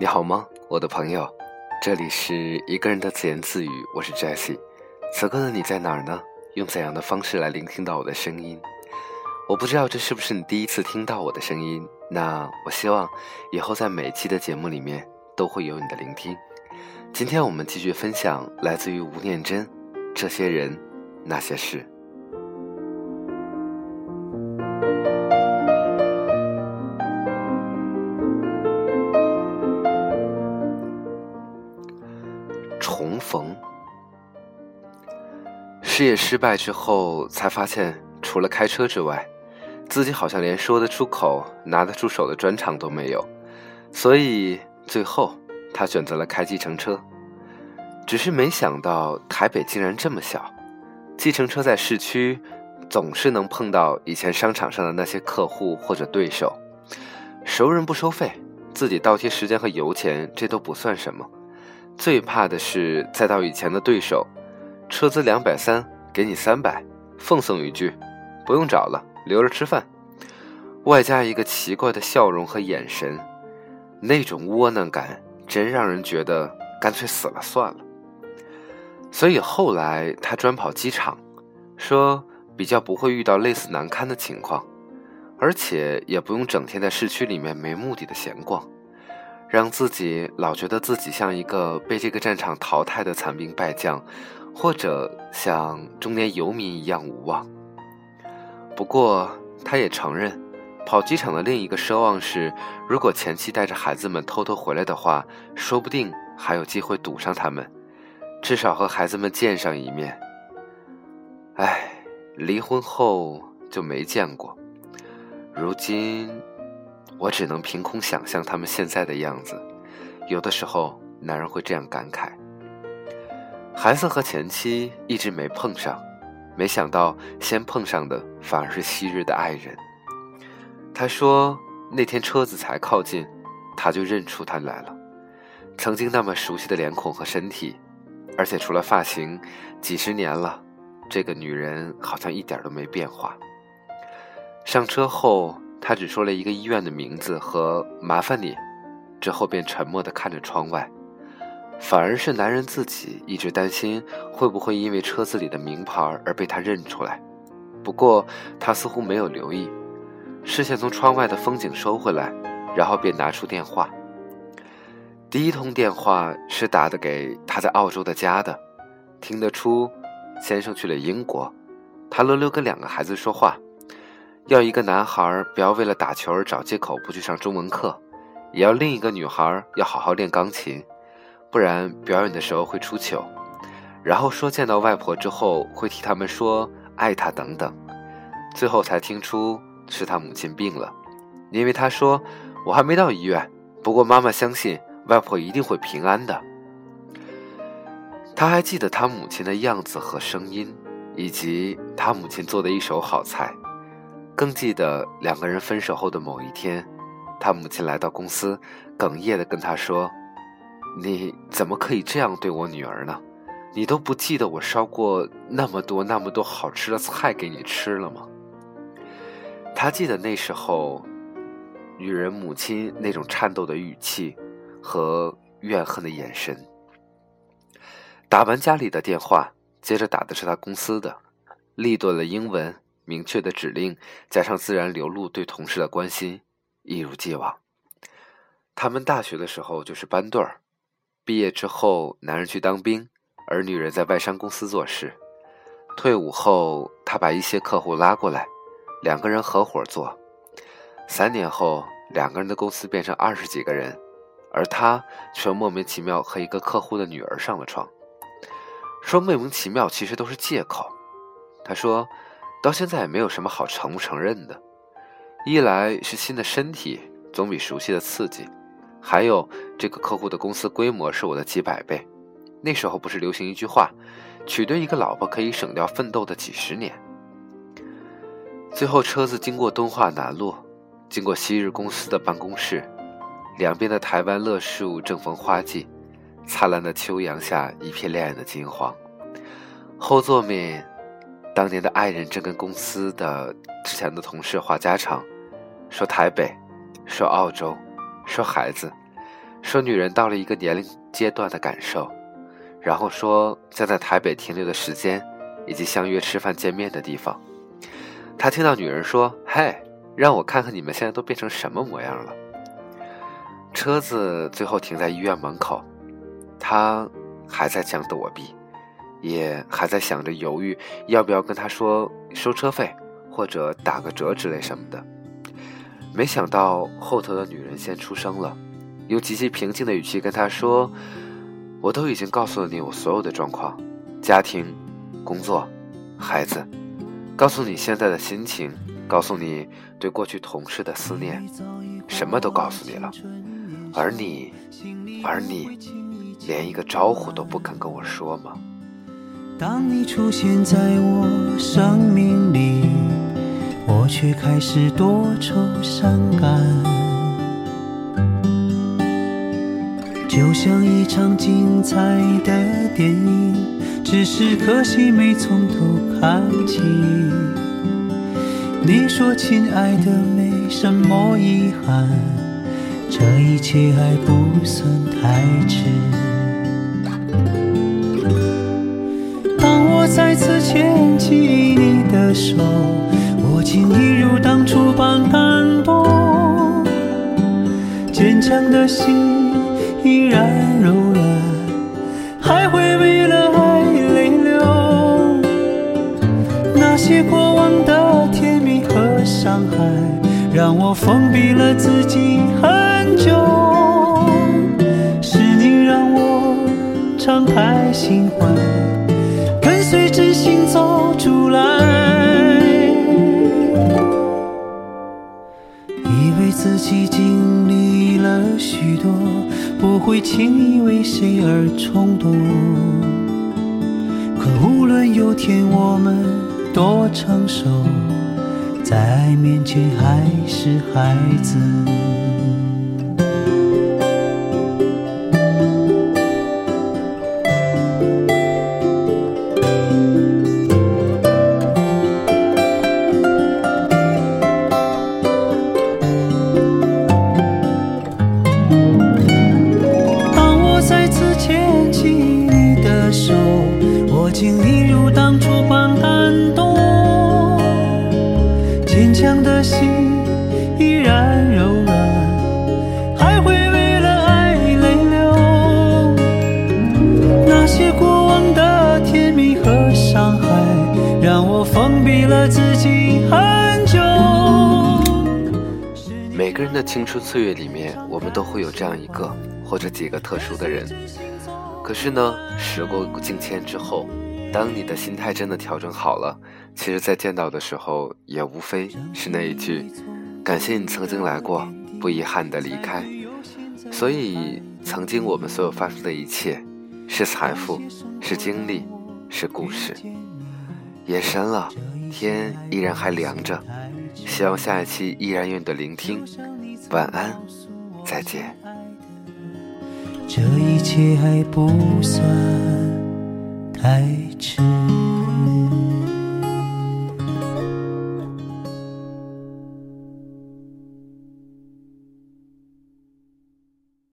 你好吗，我的朋友？这里是一个人的自言自语，我是 Jesse。此刻的你在哪儿呢？用怎样的方式来聆听到我的声音？我不知道这是不是你第一次听到我的声音。那我希望以后在每期的节目里面都会有你的聆听。今天我们继续分享来自于吴念真《这些人那些事》。事业失败之后，才发现除了开车之外，自己好像连说得出口、拿得出手的专长都没有。所以最后，他选择了开计程车。只是没想到台北竟然这么小，计程车在市区总是能碰到以前商场上的那些客户或者对手，熟人不收费，自己倒贴时间和油钱，这都不算什么。最怕的是再到以前的对手，车资两百三，给你三百，奉送一句，不用找了，留着吃饭，外加一个奇怪的笑容和眼神，那种窝囊感真让人觉得干脆死了算了。所以后来他专跑机场，说比较不会遇到类似难堪的情况，而且也不用整天在市区里面没目的的闲逛。让自己老觉得自己像一个被这个战场淘汰的残兵败将，或者像中年游民一样无望。不过，他也承认，跑机场的另一个奢望是，如果前妻带着孩子们偷偷回来的话，说不定还有机会堵上他们，至少和孩子们见上一面。唉，离婚后就没见过，如今。我只能凭空想象他们现在的样子，有的时候男人会这样感慨。孩子和前妻一直没碰上，没想到先碰上的反而是昔日的爱人。他说那天车子才靠近，他就认出他来了，曾经那么熟悉的脸孔和身体，而且除了发型，几十年了，这个女人好像一点都没变化。上车后。他只说了一个医院的名字和“麻烦你”，之后便沉默地看着窗外。反而是男人自己一直担心会不会因为车子里的名牌而被他认出来。不过他似乎没有留意，视线从窗外的风景收回来，然后便拿出电话。第一通电话是打的给他在澳洲的家的，听得出先生去了英国，他轮流跟两个孩子说话。要一个男孩不要为了打球而找借口不去上中文课，也要另一个女孩要好好练钢琴，不然表演的时候会出糗。然后说见到外婆之后会替他们说爱她等等，最后才听出是他母亲病了，因为他说我还没到医院，不过妈妈相信外婆一定会平安的。他还记得他母亲的样子和声音，以及他母亲做的一手好菜。更记得两个人分手后的某一天，他母亲来到公司，哽咽地跟他说：“你怎么可以这样对我女儿呢？你都不记得我烧过那么多那么多好吃的菜给你吃了吗？”他记得那时候，女人母亲那种颤抖的语气和怨恨的眼神。打完家里的电话，接着打的是他公司的，利顿了英文。明确的指令加上自然流露对同事的关心，一如既往。他们大学的时候就是班对儿，毕业之后男人去当兵，而女人在外商公司做事。退伍后，他把一些客户拉过来，两个人合伙做。三年后，两个人的公司变成二十几个人，而他却莫名其妙和一个客户的女儿上了床。说莫名其妙，其实都是借口。他说。到现在也没有什么好承不承认的。一来是新的身体总比熟悉的刺激，还有这个客户的公司规模是我的几百倍。那时候不是流行一句话，娶对一个老婆可以省掉奋斗的几十年。最后车子经过敦化南路，经过昔日公司的办公室，两边的台湾乐树正逢花季，灿烂的秋阳下一片亮眼的金黄。后座面。当年的爱人正跟公司的之前的同事话家常，说台北，说澳洲，说孩子，说女人到了一个年龄阶段的感受，然后说将在台北停留的时间，以及相约吃饭见面的地方。他听到女人说：“嘿，让我看看你们现在都变成什么模样了。”车子最后停在医院门口，他还在想躲避，也还在想着犹豫要不要跟他说收车费或者打个折之类什么的。没想到后头的女人先出声了，用极其平静的语气跟他说：“我都已经告诉了你我所有的状况，家庭、工作、孩子，告诉你现在的心情，告诉你对过去同事的思念，什么都告诉你了。”而你，而你，连一个招呼都不肯跟我说吗？当你出现在我生命里，却开始多愁善感，就像一场精彩的电影，只是可惜没从头看起。你说，亲爱的，没什么遗憾。这一切还不算太迟。当我再次牵起你的手，情一如当初般感动。坚强的心依然柔软，还会为了爱泪流。那些过往的甜蜜和伤害，让我封闭了自己。很久，是你让我敞开心怀，跟随真心走出来。自己经历了许多，不会轻易为谁而冲动。可无论有天我们多成熟，在爱面前还是孩子。坚强的心依然柔软还会为了爱泪流。那些过往的甜蜜和伤害让我封闭了自己很久。每个人的青春岁月里面我们都会有这样一个或者几个特殊的人。可是呢时过境迁之后当你的心态真的调整好了，其实，在见到的时候，也无非是那一句：“感谢你曾经来过，不遗憾的离开。”所以，曾经我们所有发生的一切，是财富，是经历，是故事。夜深了，天依然还凉着，希望下一期依然有你的聆听。晚安，再见。这一切还不算太迟。